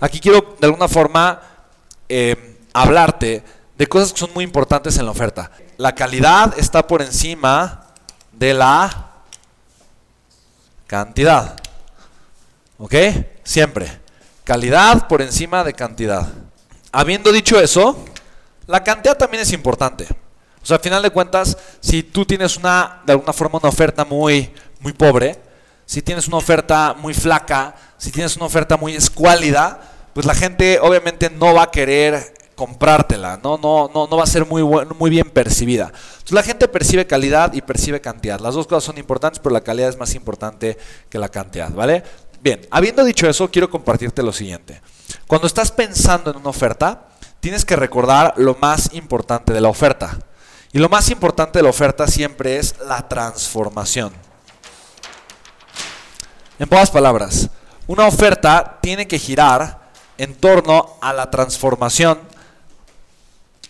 Aquí quiero de alguna forma eh, hablarte de cosas que son muy importantes en la oferta. La calidad está por encima de la cantidad. ¿Ok? Siempre. Calidad por encima de cantidad. Habiendo dicho eso, la cantidad también es importante. O sea, al final de cuentas, si tú tienes una, de alguna forma, una oferta muy, muy pobre, si tienes una oferta muy flaca, si tienes una oferta muy escuálida, pues la gente obviamente no va a querer comprártela, no, no, no, no va a ser muy, muy bien percibida. Entonces la gente percibe calidad y percibe cantidad. Las dos cosas son importantes, pero la calidad es más importante que la cantidad, ¿vale? Bien, habiendo dicho eso, quiero compartirte lo siguiente. Cuando estás pensando en una oferta, tienes que recordar lo más importante de la oferta. Y lo más importante de la oferta siempre es la transformación. En pocas palabras, una oferta tiene que girar en torno a la transformación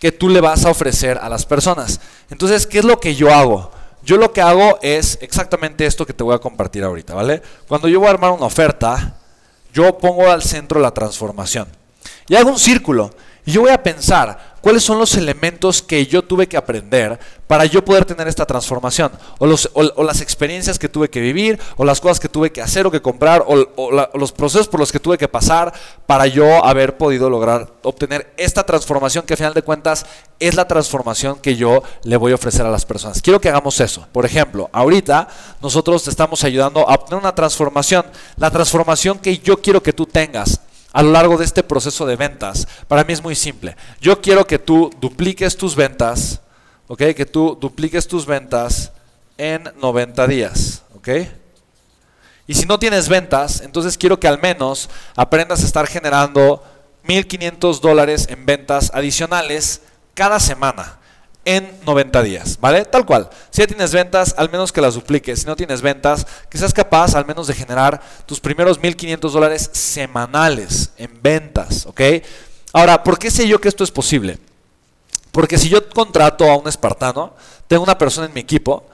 que tú le vas a ofrecer a las personas. Entonces, ¿qué es lo que yo hago? Yo lo que hago es exactamente esto que te voy a compartir ahorita, ¿vale? Cuando yo voy a armar una oferta, yo pongo al centro la transformación. Y hago un círculo. Y yo voy a pensar, cuáles son los elementos que yo tuve que aprender para yo poder tener esta transformación, o, las experiencias que tuve que vivir, o las cosas que tuve que hacer o que comprar, o, los procesos por los que tuve que pasar para yo haber podido lograr obtener esta transformación que a final de cuentas es la transformación que yo le voy a ofrecer a las personas. Quiero que hagamos eso. Por ejemplo, ahorita nosotros te estamos ayudando a obtener una transformación, la transformación que yo quiero que tú tengas a lo largo de este proceso de ventas, para mí es muy simple. Yo quiero que tú dupliques tus ventas, ¿ok? Que tú dupliques tus ventas en 90 días, ¿ok? Y si no tienes ventas, entonces quiero que al menos aprendas a estar generando 1.500 dólares en ventas adicionales cada semana en 90 días, ¿vale? Tal cual. Si ya tienes ventas, al menos que las dupliques. Si no tienes ventas, que seas capaz al menos de generar tus primeros 1.500 dólares semanales en ventas, ¿ok? Ahora, ¿por qué sé yo que esto es posible? Porque si yo contrato a un espartano, tengo una persona en mi equipo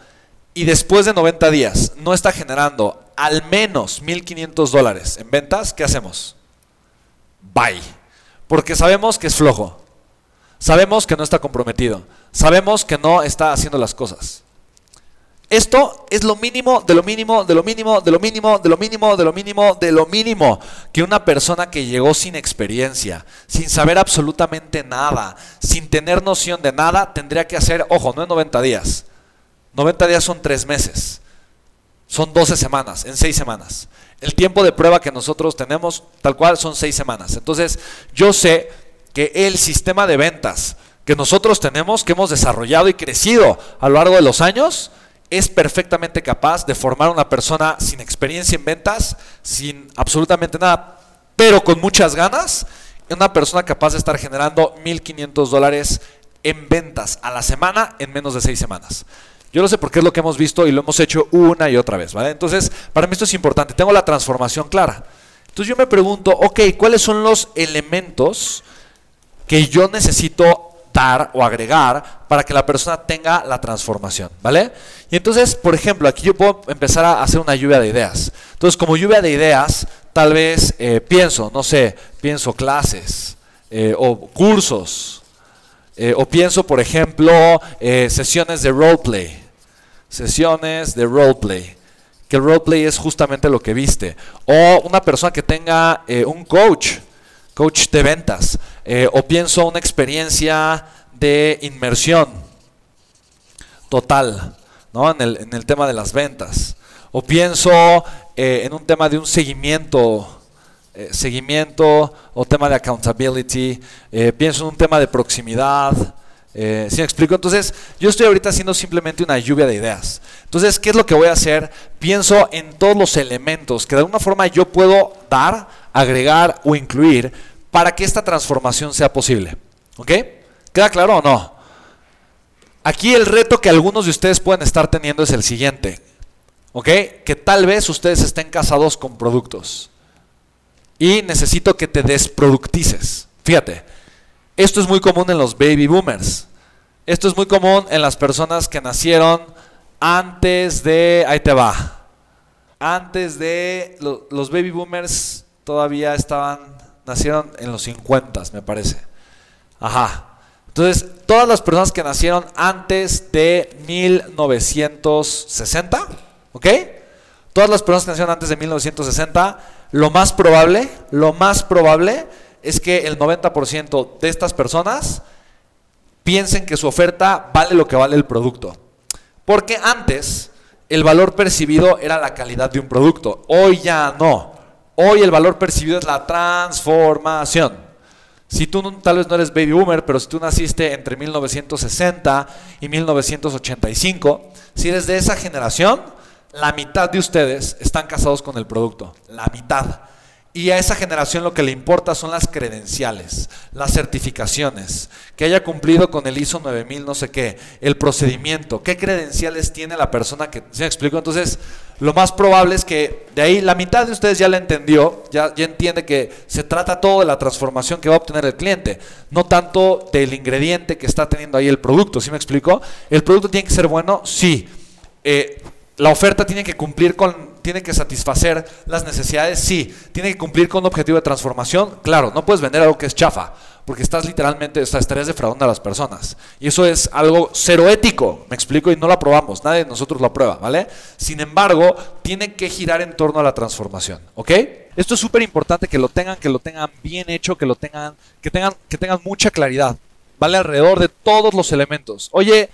y después de 90 días no está generando al menos 1.500 dólares en ventas, ¿qué hacemos? Bye. Porque sabemos que es flojo. Sabemos que no está comprometido. Sabemos que no está haciendo las cosas. Esto es lo mínimo, de lo mínimo, de lo mínimo, de lo mínimo, de lo mínimo, de lo mínimo, de lo mínimo que una persona que llegó sin experiencia, sin saber absolutamente nada, sin tener noción de nada, tendría que hacer, ojo, no en 90 días. 90 días son 3 meses. Son 12 semanas, en 6 semanas. El tiempo de prueba que nosotros tenemos, tal cual, son 6 semanas. Entonces, yo sé que el sistema de ventas que nosotros tenemos, que hemos desarrollado y crecido a lo largo de los años, es perfectamente capaz de formar una persona sin experiencia en ventas, sin absolutamente nada, pero con muchas ganas, una persona capaz de estar generando 1.500 dólares en ventas a la semana en menos de seis semanas. Yo lo sé porque es lo que hemos visto y lo hemos hecho una y otra vez, ¿vale? Entonces, para mí esto es importante. Tengo la transformación clara. Entonces yo me pregunto, ok, ¿cuáles son los elementos que yo necesito dar o agregar para que la persona tenga la transformación, ¿vale? Y entonces, por ejemplo, aquí yo puedo empezar a hacer una lluvia de ideas. Entonces, como lluvia de ideas, tal vez eh, pienso, no sé, pienso clases eh, o cursos, eh, o pienso, por ejemplo, sesiones de roleplay, sesiones de roleplay, que el roleplay es justamente lo que viste, o una persona que tenga un coach, coach de ventas, eh, o pienso una experiencia de inmersión total, ¿no? En el, en el tema de las ventas, o pienso eh, en un tema de un seguimiento, eh, seguimiento o tema de accountability, pienso en un tema de proximidad. ¿Sí me explico? Entonces, yo estoy ahorita haciendo simplemente una lluvia de ideas. Entonces, ¿qué es lo que voy a hacer? Pienso en todos los elementos que de alguna forma yo puedo dar agregar o incluir para que esta transformación sea posible. ¿Ok? ¿Queda claro o no? Aquí el reto que algunos de ustedes pueden estar teniendo es el siguiente. ¿Ok? Que tal vez ustedes estén casados con productos. Y necesito que te desproductices. Fíjate, esto es muy común en los baby boomers. Esto es muy común en las personas que nacieron antes de... Ahí te va. Antes de... Los baby boomers todavía estaban nacieron en los 50, me parece. Ajá. Entonces, todas las personas que nacieron antes de 1960, ¿ok? Todas las personas que nacieron antes de 1960, lo más probable, lo más probable es que el 90% de estas personas piensen que su oferta vale lo que vale el producto. Porque antes el valor percibido era la calidad de un producto. Hoy ya no. Hoy el valor percibido es la transformación. Si tú tal vez no eres baby boomer, pero si tú naciste entre 1960 y 1985, si eres de esa generación, la mitad de ustedes están casados con el producto. La mitad. Y a esa generación lo que le importa son las credenciales, las certificaciones, que haya cumplido con el ISO 9000 no sé qué, el procedimiento, qué credenciales tiene la persona que... ¿Se me explico? Entonces, lo más probable es que de ahí la mitad de ustedes ya la entendió, ya, ya entiende que se trata todo de la transformación que va a obtener el cliente, no tanto del ingrediente que está teniendo ahí el producto. ¿Sí me explico? ¿El producto tiene que ser bueno? Sí. Eh, la oferta tiene que cumplir con, tiene que satisfacer las necesidades, sí. Tiene que cumplir con un objetivo de transformación, claro. No puedes vender algo que es chafa, porque estás literalmente, o sea, estarías defraudando a las personas. Y eso es algo cero ético, me explico, y no lo aprobamos, nadie de nosotros lo aprueba, ¿vale? Sin embargo, tiene que girar en torno a la transformación, ¿ok? Esto es súper importante que lo tengan, que lo tengan bien hecho, que lo tengan, que tengan, que tengan mucha claridad, ¿vale? Alrededor de todos los elementos. Oye,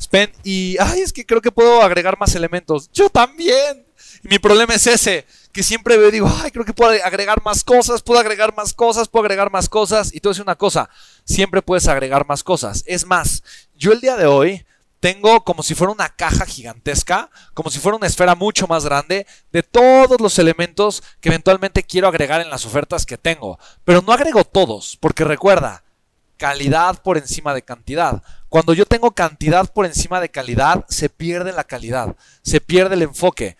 Spen, y ay, es que creo que puedo agregar más elementos. Yo también. Y mi problema es ese, que siempre veo digo, ay, creo que puedo agregar más cosas, puedo agregar más cosas, puedo agregar más cosas. Y tú decir una cosa, siempre puedes agregar más cosas. Es más, yo el día de hoy tengo como si fuera una caja gigantesca, como si fuera una esfera mucho más grande de todos los elementos que eventualmente quiero agregar en las ofertas que tengo. Pero no agrego todos, porque recuerda, calidad por encima de cantidad. Cuando yo tengo cantidad por encima de calidad, se pierde la calidad, se pierde el enfoque,